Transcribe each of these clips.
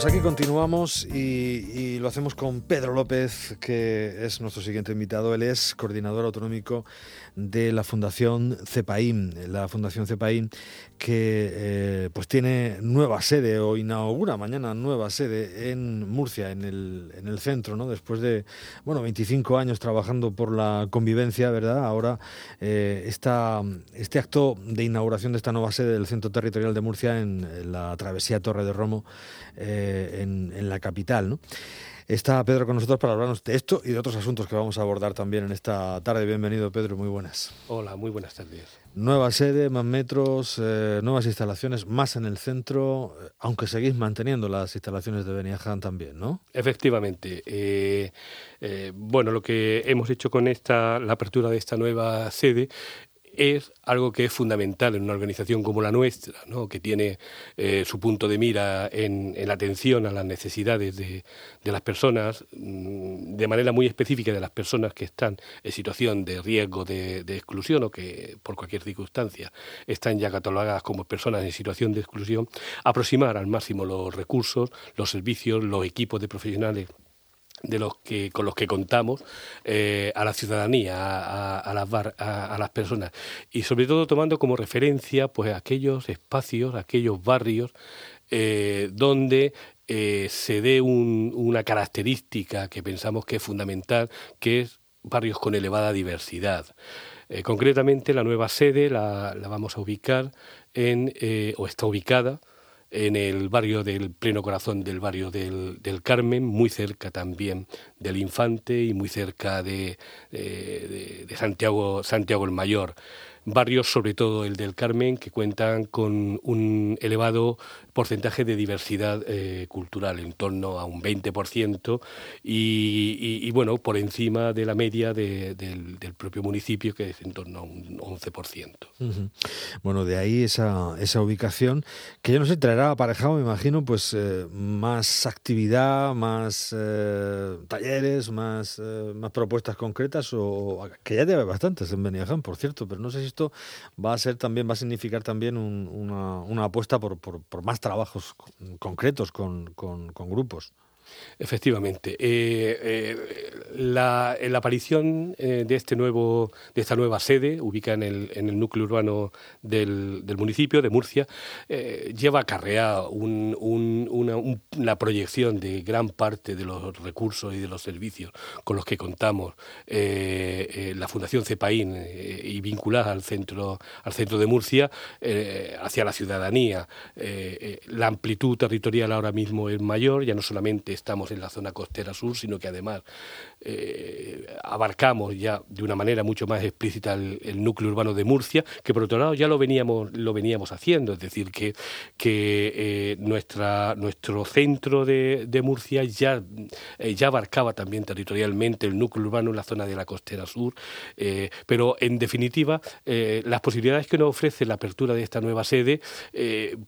pues aquí continuamos y, lo hacemos con Pedro López, que es nuestro siguiente invitado. Él es coordinador autonómico de la Fundación CEPAIM, la Fundación CEPAIM que eh, pues tiene nueva sede o inaugura mañana nueva sede en Murcia, en el, en el centro, ¿no? Después de, bueno, 25 años trabajando por la convivencia, ¿verdad? Ahora eh, este acto de inauguración de esta nueva sede del Centro Territorial de Murcia en, la travesía Torre de Romo eh, en, en la capital, ¿no? Está Pedro con nosotros para hablarnos de esto y de otros asuntos que vamos a abordar también en esta tarde. Bienvenido, Pedro, muy buenas. Hola, muy buenas tardes. Nueva sede, más metros, eh, nuevas instalaciones, más en el centro, eh, aunque seguís manteniendo las instalaciones de Beniaján también, ¿no? Efectivamente. Eh, bueno, lo que hemos hecho con esta, la apertura de esta nueva sede es algo que es fundamental en una organización como la nuestra, ¿no? que tiene eh, su punto de mira en, la atención a las necesidades de, las personas, mm, de manera muy específica de las personas que están en situación de riesgo de, exclusión o que por cualquier circunstancia están ya catalogadas como personas en situación de exclusión, aproximar al máximo los recursos, los servicios, los equipos de profesionales de los que con los que contamos eh, a la ciudadanía a, las a, las personas. Y sobre todo tomando como referencia pues aquellos espacios aquellos barrios eh, donde eh, se dé una característica que pensamos que es fundamental que es barrios con elevada diversidad. Concretamente la nueva sede la, la, vamos a ubicar en o está ubicada en el barrio del pleno corazón del barrio del, del Carmen, muy cerca también del Infante y muy cerca de, de, de Santiago, Santiago el Mayor barrios, sobre todo el del Carmen, que cuentan con un elevado porcentaje de diversidad eh, cultural, en torno a un 20%, y, y, bueno, por encima de la media del, propio municipio, que es en torno a un 11%. Bueno, de ahí esa, esa ubicación, que yo no sé, traerá aparejado, me imagino, pues eh, más actividad, más eh, talleres, más, más propuestas concretas, o que ya debe bastantes en Beniaján, por cierto, pero no sé si va a ser también, va a significar también una, una, apuesta por, por, más trabajos concretos con, con, con grupos. Efectivamente. Eh, eh, la, aparición eh, de, este nuevo, de esta nueva sede, ubicada en el, en el núcleo urbano del, del, municipio de Murcia, lleva acarreada un, una, la proyección de gran parte de los recursos y de los servicios con los que contamos la Fundación CEPAIN y vinculadas al centro, al centro de Murcia hacia la ciudadanía. la amplitud territorial ahora mismo es mayor, ya no solamente estamos en la zona costera sur, sino que además eh, abarcamos ya de una manera mucho más explícita el, núcleo urbano de Murcia, que por otro lado ya lo veníamos, lo veníamos haciendo, es decir, que, que eh, nuestra, nuestro centro de, Murcia ya, eh, ya abarcaba también territorialmente el núcleo urbano en la zona de la costera sur, pero en definitiva las posibilidades que nos ofrece la apertura de esta nueva sede,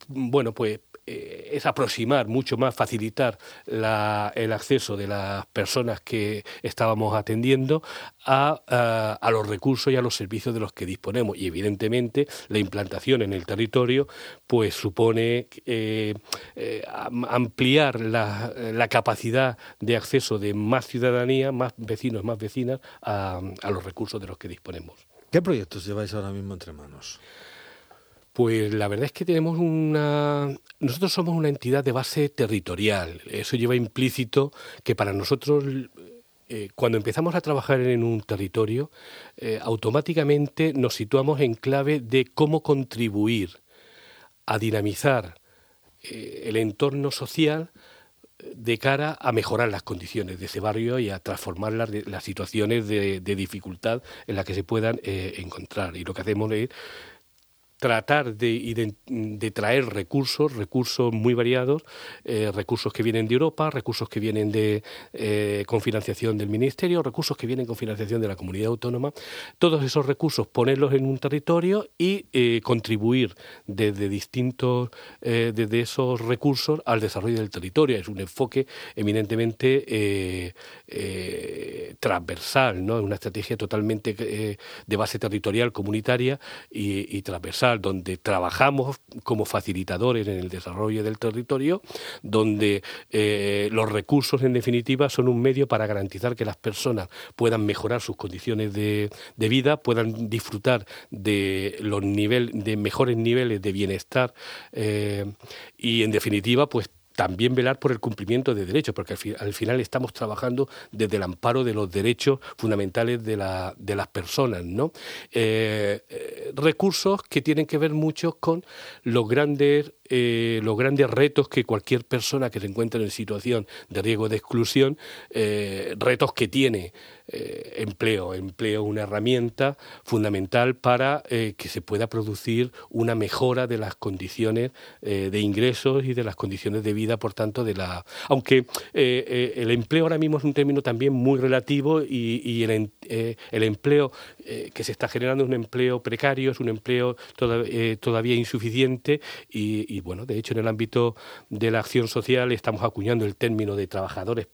bueno, pues eh, es aproximar mucho más, facilitar el acceso de las personas que estábamos atendiendo a, los recursos y a los servicios de los que disponemos. Y evidentemente la implantación en el territorio pues supone eh, eh, ampliar la, la, capacidad de acceso de más ciudadanía, más vecinos, más vecinas a los recursos de los que disponemos. ¿Qué proyectos lleváis ahora mismo entre manos? Pues la verdad es que tenemos una... Nosotros somos una entidad de base territorial. Eso lleva implícito que para nosotros eh, cuando empezamos a trabajar en un territorio, eh, automáticamente nos situamos en clave de cómo contribuir a dinamizar eh, el entorno social de cara a mejorar las condiciones de ese barrio y a transformar las, situaciones de, dificultad en las que se puedan encontrar. Y lo que hacemos es tratar de, traer recursos, recursos muy variados, eh, recursos que vienen de Europa, recursos que vienen eh, con financiación del Ministerio, recursos que vienen con financiación de la comunidad autónoma, todos esos recursos ponerlos en un territorio y eh, contribuir desde distintos, desde esos recursos al desarrollo del territorio. Es un enfoque eminentemente transversal, ¿no? una estrategia totalmente de base territorial, comunitaria y transversal donde trabajamos como facilitadores en el desarrollo del territorio, donde eh, los recursos, en definitiva, son un medio para garantizar que las personas puedan mejorar sus condiciones de, vida, puedan disfrutar de los niveles, de mejores niveles de bienestar eh, y, en definitiva, pues también velar por el cumplimiento de derechos, porque al, final estamos trabajando desde el amparo de los derechos fundamentales de, la, de las personas, ¿no? Eh, eh, recursos que tienen que ver mucho con los grandes eh, los grandes retos que cualquier persona que se encuentra en situación de riesgo de exclusión, eh, retos que tiene eh, empleo. Empleo una herramienta fundamental para que se pueda producir una mejora de las condiciones de ingresos y de las condiciones de vida, por tanto, de la. Aunque el empleo ahora mismo es un término también muy relativo y, el, el, empleo que se está generando es un empleo precario, es un empleo todavía insuficiente y bueno, de hecho en el ámbito de la acción social estamos acuñando el término de trabajadores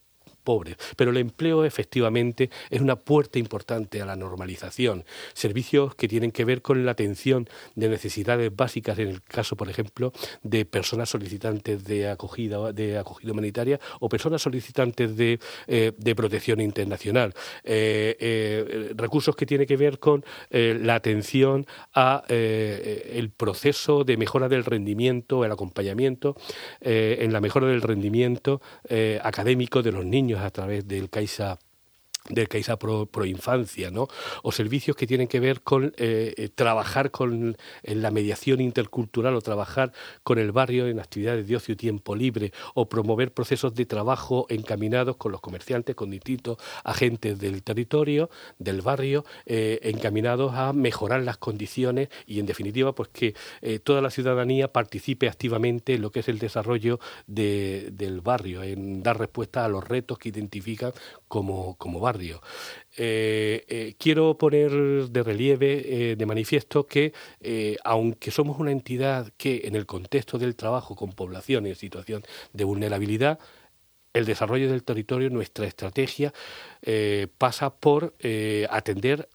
pobres. Pero el empleo efectivamente es una puerta importante a la normalización. Servicios que tienen que ver con la atención de necesidades básicas, en el caso, por ejemplo, de personas solicitantes de acogida, de acogida humanitaria o personas solicitantes de, eh, protección internacional. Eh, eh, recursos que tienen que ver con la atención a el proceso de mejora del rendimiento, el acompañamiento en la mejora del rendimiento académico de los niños a través del CAISA del CAISA pro, infancia, ¿no? o servicios que tienen que ver con eh, eh, trabajar con en la mediación intercultural o trabajar con el barrio en actividades de ocio y tiempo libre o promover procesos de trabajo encaminados con los comerciantes, con distintos agentes del territorio, del barrio, eh, encaminados a mejorar las condiciones y en definitiva pues que toda la ciudadanía participe activamente en lo que es el desarrollo de, del barrio, en dar respuesta a los retos que identifican como, como barrio eh, eh, quiero poner de relieve, eh, de manifiesto, que aunque somos una entidad que en el contexto del trabajo con población en situación de vulnerabilidad, el desarrollo del territorio, nuestra estrategia pasa por atender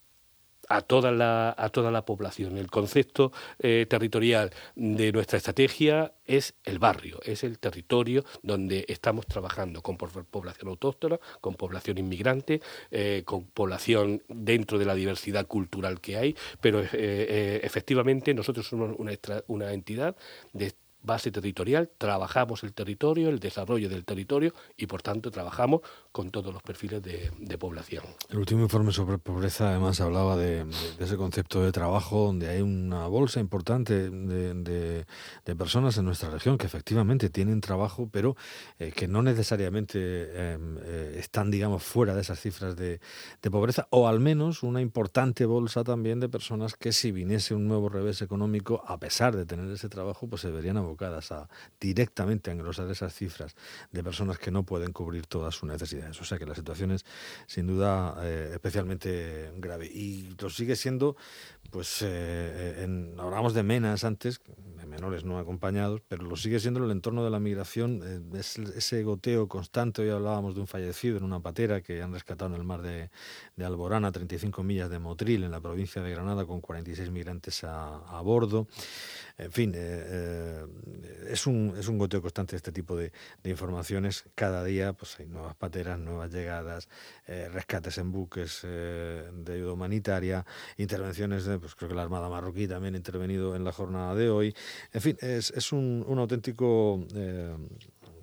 a toda la, a toda la población. El concepto eh, territorial de nuestra estrategia es el barrio, es el territorio donde estamos trabajando con población autóctona, con población inmigrante, eh, con población dentro de la diversidad cultural que hay, pero eh, efectivamente nosotros somos una, una entidad de base territorial, trabajamos el territorio, el desarrollo del territorio y por tanto trabajamos con todos los perfiles de, población. El último informe sobre pobreza además hablaba de, ese concepto de trabajo donde hay una bolsa importante de, personas en nuestra región que efectivamente tienen trabajo pero eh, que no necesariamente em, eh, están digamos fuera de esas cifras de, pobreza o al menos una importante bolsa también de personas que si viniese un nuevo revés económico a pesar de tener ese trabajo pues se verían abocadas a directamente a engrosar esas cifras de personas que no pueden cubrir todas sus necesidades. O sea que la situación es sin duda eh, especialmente grave y lo sigue siendo, pues eh, en, hablábamos de menas antes, de menores no acompañados, pero lo sigue siendo en el entorno de la migración, eh, es ese goteo constante, hoy hablábamos de un fallecido en una patera que han rescatado en el mar de, de Alborán 35 millas de Motril, en la provincia de Granada, con 46 migrantes a, a bordo. En fin, es un, es un goteo constante este tipo de, informaciones. Cada día pues hay nuevas pateras, nuevas llegadas, eh, rescates en buques eh, de ayuda humanitaria, intervenciones, de, pues creo que la Armada marroquí también ha intervenido en la jornada de hoy. En fin, es, es un, auténtico... Eh,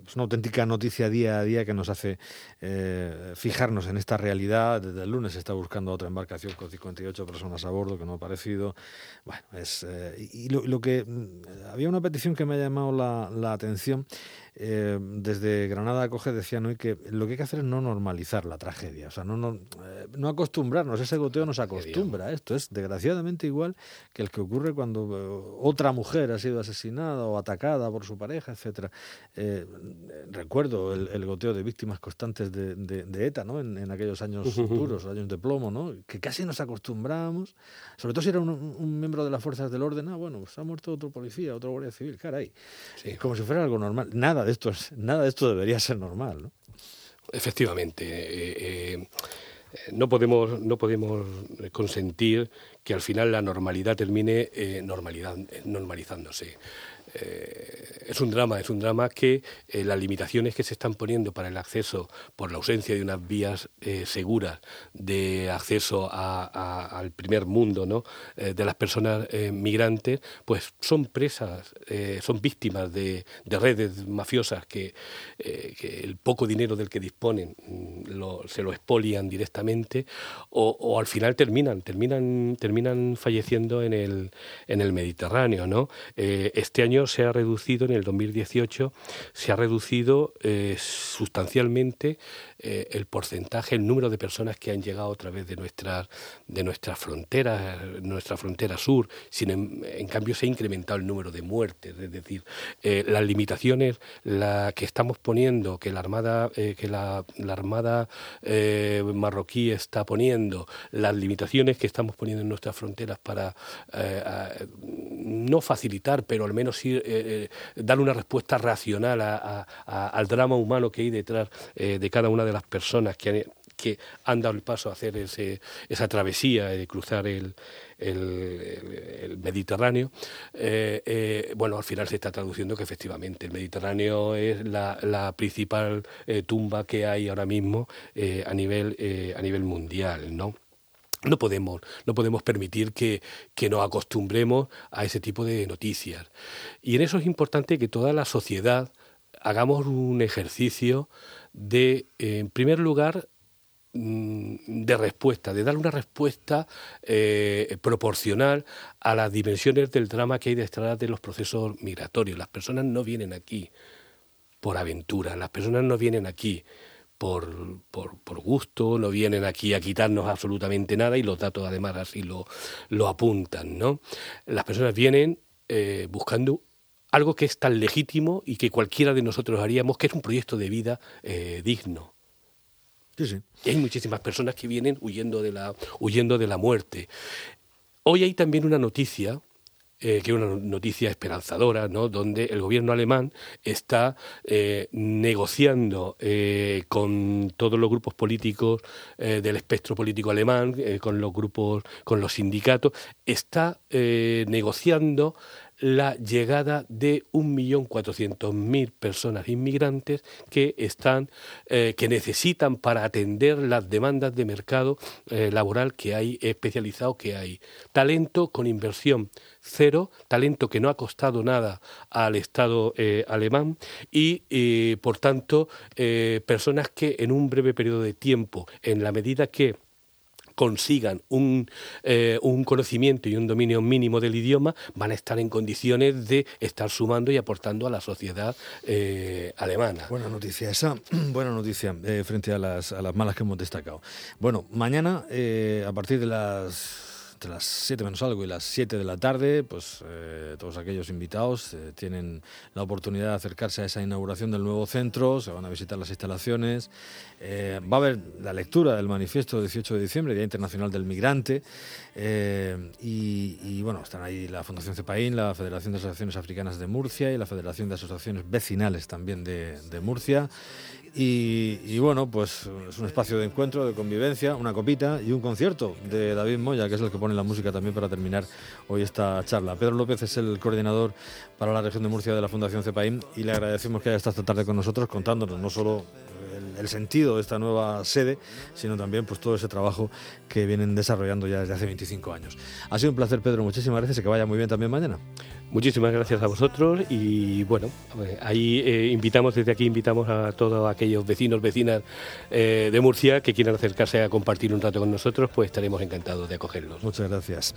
es una auténtica noticia día a día que nos hace eh, fijarnos en esta realidad. Desde el lunes se está buscando otra embarcación con 58 personas a bordo que no ha aparecido. Bueno, es, y lo, que mm, había una petición que me ha llamado la, la atención eh, desde Granada Acoge decían hoy que lo que hay que hacer es no normalizar la tragedia, o sea, no, no, eh, no acostumbrarnos, ese goteo nos acostumbra a esto, es desgraciadamente igual que el que ocurre cuando eh, otra mujer ha sido asesinada o atacada por su pareja, etcétera. recuerdo el, goteo de víctimas constantes de, de, ETA, ¿no? En, aquellos años duros, años de plomo, ¿no? Que casi nos acostumbramos, sobre todo si era un, miembro de las fuerzas del orden, ah, bueno, pues ha muerto otro policía, otro guardia civil, caray, como si fuera algo normal, nada esto nada de esto debería ser normal, ¿no? Efectivamente. Eh, eh, no podemos, no podemos consentir que al final la normalidad termine normalidad, normalizándose. Eh, es un drama, es un drama que eh, las limitaciones que se están poniendo para el acceso por la ausencia de unas vías eh, seguras de acceso al primer mundo ¿no? de las personas migrantes, pues son presas, son víctimas de, redes mafiosas que, el poco dinero del que disponen mm, se lo expolian directamente o, al final terminan, terminan, terminan falleciendo en el, en el Mediterráneo. ¿no? este año se ha reducido, en el 2018, se ha reducido eh, sustancialmente eh, el porcentaje, el número de personas que han llegado a través de nuestras de nuestras fronteras, nuestra frontera sur. Sin en, cambio, se ha incrementado el número de muertes. Es decir, eh, las limitaciones que estamos poniendo, que la armada, que la, armada marroquí está poniendo, las limitaciones que estamos poniendo en nuestras fronteras para no facilitar, pero al menos ir eh, eh, dar una respuesta racional al drama humano que hay detrás eh, de cada una de las personas que han, que han dado el paso a hacer ese, esa travesía de cruzar el, Mediterráneo, bueno, al final se está traduciendo que efectivamente el Mediterráneo es la, principal tumba que hay ahora mismo a, nivel, a nivel mundial, ¿no? No podemos, no podemos permitir que, nos acostumbremos a ese tipo de noticias. Y en eso es importante que toda la sociedad hagamos un ejercicio de, en primer lugar, mm, de respuesta, de dar una respuesta eh, proporcional a las dimensiones del drama que hay detrás de los procesos migratorios. Las personas no vienen aquí por aventura, las personas no vienen aquí por, por, gusto, no vienen aquí a quitarnos absolutamente nada y los datos además así lo, lo apuntan. ¿no? Las personas vienen eh, buscando algo que es tan legítimo y que cualquiera de nosotros haríamos, que es un proyecto de vida eh, digno. Y hay muchísimas personas que vienen huyendo de la, huyendo de la muerte. Hoy hay también una noticia eh, que es una noticia esperanzadora, ¿no? donde el gobierno alemán está eh, negociando eh, con todos los grupos políticos del espectro político alemán, con los grupos, con los sindicatos, está negociando la llegada de 1.400.000 personas inmigrantes que están eh, que necesitan para atender las demandas de mercado eh, laboral que hay especializado que hay. Talento con inversión cero talento que no ha costado nada al Estado eh, alemán y por tanto personas que en un breve periodo de tiempo en la medida que consigan un, eh, un conocimiento y un dominio mínimo del idioma, van a estar en condiciones de estar sumando y aportando a la sociedad eh, alemana. Buena noticia esa, buena noticia eh, frente a las, a las malas que hemos destacado. Bueno, mañana a partir de las entre las 7 menos algo y las 7 de la tarde, pues eh, todos aquellos invitados eh, tienen la oportunidad de acercarse a esa inauguración del nuevo centro, se van a visitar las instalaciones, eh, va a haber la lectura del manifiesto del 18 de diciembre, Día Internacional del Migrante, y, bueno, están ahí la Fundación CEPAIN, la Federación de Asociaciones Africanas de Murcia y la Federación de Asociaciones Vecinales también de, de Murcia. Y, bueno, pues es un espacio de encuentro, de convivencia, una copita y un concierto de David Moya, que es el que pone la música también para terminar hoy esta charla. Pedro López es el coordinador para la región de Murcia de la Fundación CEPAIM y le agradecemos que haya estado esta tarde con nosotros contándonos no solo el, sentido de esta nueva sede, sino también pues todo ese trabajo que vienen desarrollando ya desde hace 25 años. Ha sido un placer, Pedro. Muchísimas gracias y que vaya muy bien también mañana. Muchísimas gracias a vosotros y bueno, pues, ahí eh, invitamos, desde aquí invitamos a todos aquellos vecinos, vecinas eh, de Murcia que quieran acercarse a compartir un rato con nosotros, pues estaremos encantados de acogerlos. Muchas gracias.